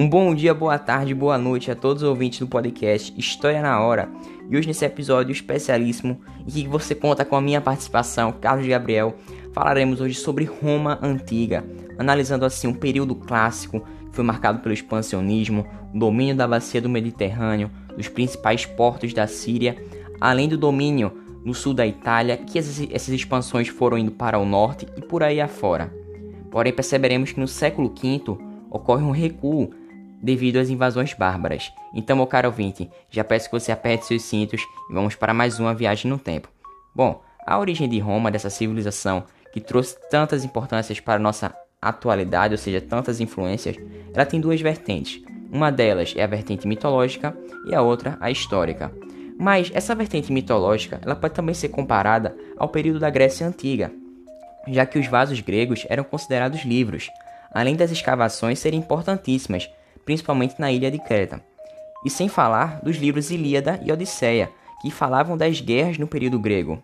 Um bom dia, boa tarde, boa noite a todos os ouvintes do podcast História na Hora. E hoje nesse episódio especialíssimo, em que você conta com a minha participação, Carlos Gabriel, falaremos hoje sobre Roma Antiga, analisando assim um período clássico que foi marcado pelo expansionismo, o domínio da bacia do Mediterrâneo, dos principais portos da Síria, além do domínio no sul da Itália, que essas, expansões foram indo para o norte e por aí afora. Porém, perceberemos que no século V ocorre um recuo devido às invasões bárbaras. Então, meu caro ouvinte, já peço que você aperte seus cintos e vamos para mais uma viagem no tempo. Bom, a origem de Roma, dessa civilização que trouxe tantas importâncias para nossa atualidade, ou seja, tantas influências, ela tem duas vertentes. Uma delas é a vertente mitológica e a outra a histórica. Mas essa vertente mitológica, ela pode também ser comparada ao período da Grécia antiga, já que os vasos gregos eram considerados livros, além das escavações serem importantíssimas principalmente na ilha de Creta. E sem falar dos livros Ilíada e Odisseia, que falavam das guerras no período grego.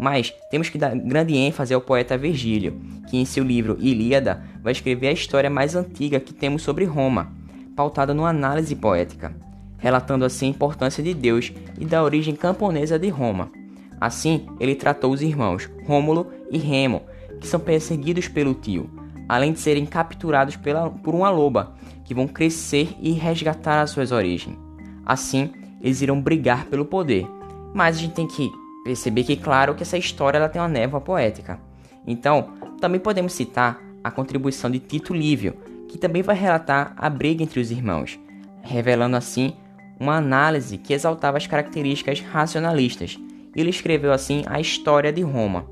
Mas temos que dar grande ênfase ao poeta Virgílio, que em seu livro Ilíada vai escrever a história mais antiga que temos sobre Roma, pautada numa análise poética, relatando assim a importância de Deus e da origem camponesa de Roma. Assim, ele tratou os irmãos Rômulo e Remo, que são perseguidos pelo tio, além de serem capturados pela, por uma loba, que vão crescer e resgatar as suas origens. Assim, eles irão brigar pelo poder. Mas a gente tem que perceber que, claro, que essa história ela tem uma névoa poética. Então, também podemos citar a contribuição de Tito Livio, que também vai relatar a briga entre os irmãos, revelando assim uma análise que exaltava as características racionalistas. Ele escreveu assim a história de Roma.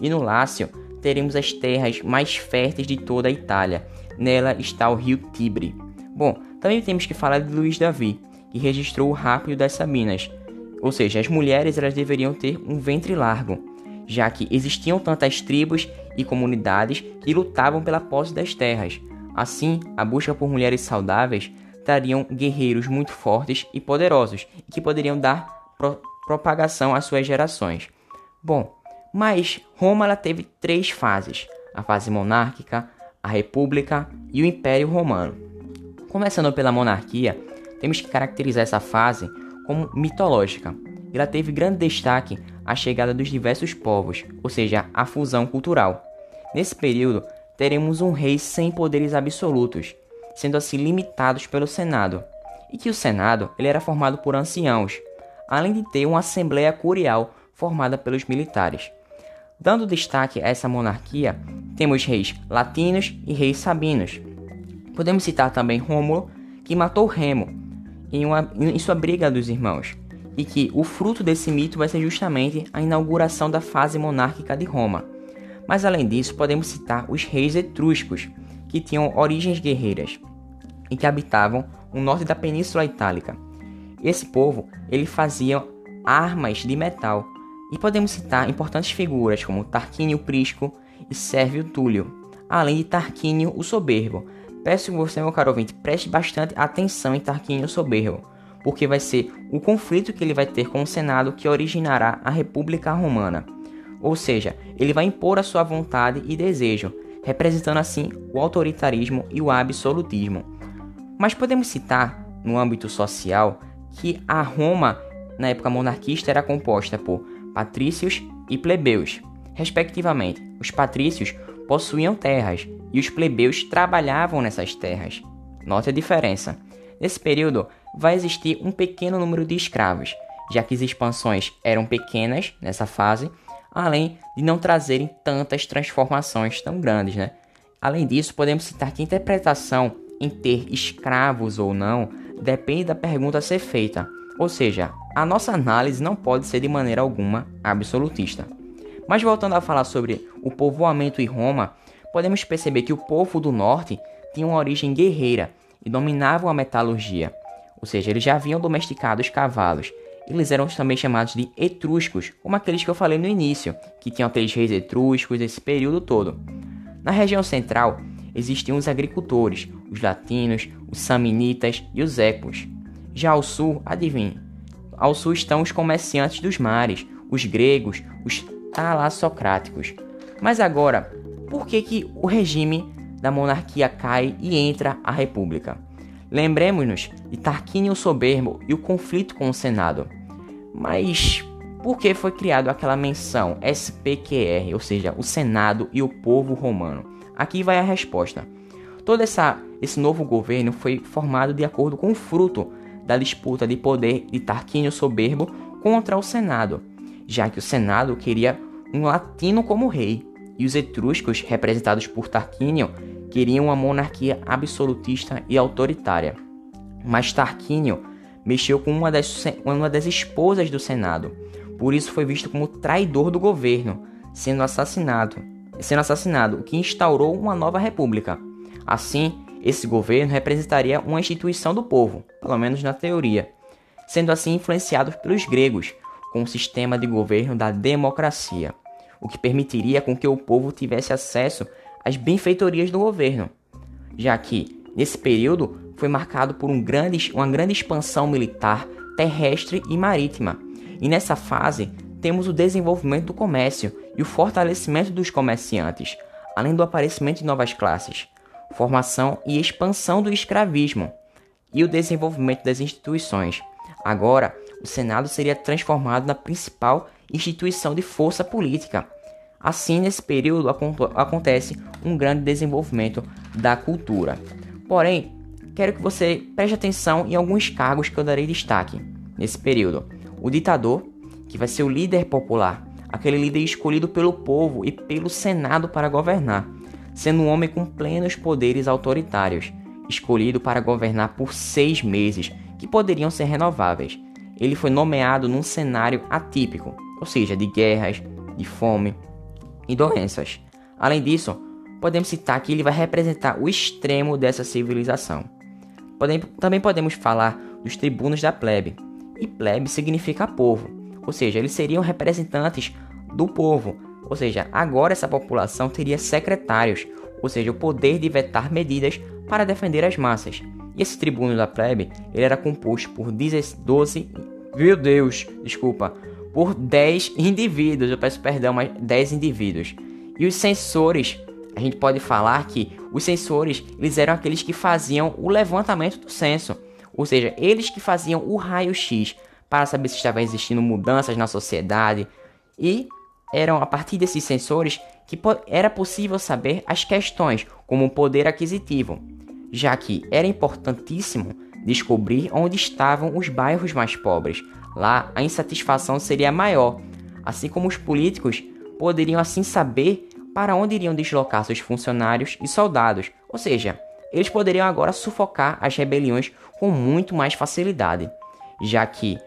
E no Lácio teremos as terras mais férteis de toda a Itália, Nela está o rio Tibre. Bom, também temos que falar de Luís Davi, que registrou o rápido das Sabinas, ou seja, as mulheres elas deveriam ter um ventre largo, já que existiam tantas tribos e comunidades que lutavam pela posse das terras. Assim, a busca por mulheres saudáveis trariam guerreiros muito fortes e poderosos, que poderiam dar pro propagação às suas gerações. Bom, mas Roma ela teve três fases: a fase monárquica, a República e o Império Romano. Começando pela monarquia, temos que caracterizar essa fase como mitológica. Ela teve grande destaque a chegada dos diversos povos, ou seja, a fusão cultural. Nesse período, teremos um rei sem poderes absolutos, sendo assim limitados pelo Senado, e que o Senado ele era formado por anciãos, além de ter uma assembleia curial formada pelos militares. Dando destaque a essa monarquia, temos reis latinos e reis sabinos. Podemos citar também Rômulo, que matou Remo em, uma, em sua briga dos irmãos, e que o fruto desse mito vai ser justamente a inauguração da fase monárquica de Roma. Mas além disso, podemos citar os reis etruscos, que tinham origens guerreiras e que habitavam o norte da Península Itálica. Esse povo ele fazia armas de metal e podemos citar importantes figuras como Tarquínio Prisco e Sérvio Túlio, além de Tarquínio o Soberbo. Peço que você, meu caro ouvinte, preste bastante atenção em Tarquínio o Soberbo, porque vai ser o conflito que ele vai ter com o Senado que originará a República Romana. Ou seja, ele vai impor a sua vontade e desejo, representando assim o autoritarismo e o absolutismo. Mas podemos citar, no âmbito social, que a Roma, na época monarquista, era composta por patrícios e plebeus, respectivamente. Os patrícios possuíam terras e os plebeus trabalhavam nessas terras. Note a diferença. Nesse período, vai existir um pequeno número de escravos, já que as expansões eram pequenas nessa fase, além de não trazerem tantas transformações tão grandes. Né? Além disso, podemos citar que a interpretação em ter escravos ou não depende da pergunta a ser feita. Ou seja, a nossa análise não pode ser de maneira alguma absolutista. Mas voltando a falar sobre o povoamento em Roma, podemos perceber que o povo do norte tinha uma origem guerreira e dominavam a metalurgia, ou seja, eles já haviam domesticado os cavalos. Eles eram também chamados de etruscos, como aqueles que eu falei no início, que tinham aqueles reis etruscos esse período todo. Na região central existiam os agricultores, os latinos, os samnitas e os ecos. Já ao sul, adivinhe, ao sul estão os comerciantes dos mares, os gregos, os talassocráticos. Mas agora, por que, que o regime da monarquia cai e entra a república? Lembremos-nos de Tarquínio Soberbo e o conflito com o Senado. Mas por que foi criado aquela menção SPQR, ou seja, o Senado e o povo romano? Aqui vai a resposta. Todo essa, esse novo governo foi formado de acordo com o fruto da disputa de poder de Tarquínio Soberbo contra o Senado, já que o Senado queria um latino como rei e os etruscos, representados por Tarquínio, queriam uma monarquia absolutista e autoritária. Mas Tarquínio mexeu com uma das, uma das esposas do Senado, por isso foi visto como traidor do governo, sendo assassinado, sendo assassinado, o que instaurou uma nova república. Assim, esse governo representaria uma instituição do povo, pelo menos na teoria, sendo assim influenciado pelos gregos, com o sistema de governo da democracia, o que permitiria com que o povo tivesse acesso às benfeitorias do governo, já que nesse período foi marcado por um grande, uma grande expansão militar terrestre e marítima, e nessa fase temos o desenvolvimento do comércio e o fortalecimento dos comerciantes, além do aparecimento de novas classes, formação e expansão do escravismo e o desenvolvimento das instituições. Agora, o Senado seria transformado na principal instituição de força política. Assim, nesse período acontece um grande desenvolvimento da cultura. Porém, quero que você preste atenção em alguns cargos que eu darei destaque nesse período. O ditador, que vai ser o líder popular, aquele líder escolhido pelo povo e pelo Senado para governar, sendo um homem com plenos poderes autoritários, escolhido para governar por seis meses, que poderiam ser renováveis. Ele foi nomeado num cenário atípico, ou seja, de guerras, de fome e doenças. Além disso, podemos citar que ele vai representar o extremo dessa civilização. Também podemos falar dos tribunos da plebe, e plebe significa povo, ou seja, eles seriam representantes do povo, ou seja, agora essa população teria secretários, ou seja, o poder de vetar medidas para defender as massas. E esse tribuno da plebe, ele era composto por 12, meu Deus, desculpa, por 10 indivíduos, eu peço perdão, mas 10 indivíduos. E os censores, a gente pode falar que os censores, eles eram aqueles que faziam o levantamento do censo, ou seja, eles que faziam o raio-x para saber se estava existindo mudanças na sociedade e eram a partir desses sensores que era possível saber as questões como o poder aquisitivo, já que era importantíssimo descobrir onde estavam os bairros mais pobres. Lá a insatisfação seria maior, assim como os políticos poderiam assim saber para onde iriam deslocar seus funcionários e soldados, ou seja, eles poderiam agora sufocar as rebeliões com muito mais facilidade, já que,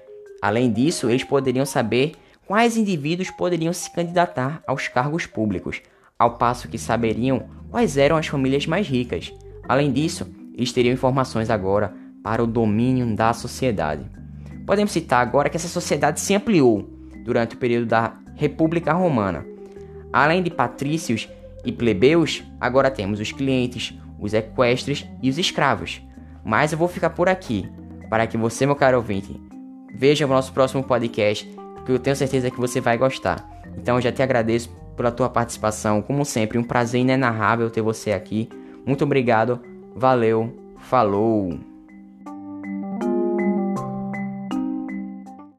além disso, eles poderiam saber quais indivíduos poderiam se candidatar aos cargos públicos, ao passo que saberiam quais eram as famílias mais ricas. Além disso, eles teriam informações agora para o domínio da sociedade. Podemos citar agora que essa sociedade se ampliou durante o período da República Romana. Além de patrícios e plebeus, agora temos os clientes, os equestres e os escravos. Mas eu vou ficar por aqui, para que você, meu caro ouvinte, veja o nosso próximo podcast, que eu tenho certeza que você vai gostar. Então eu já te agradeço pela tua participação, como sempre, um prazer inenarrável ter você aqui. Muito obrigado, valeu, falou!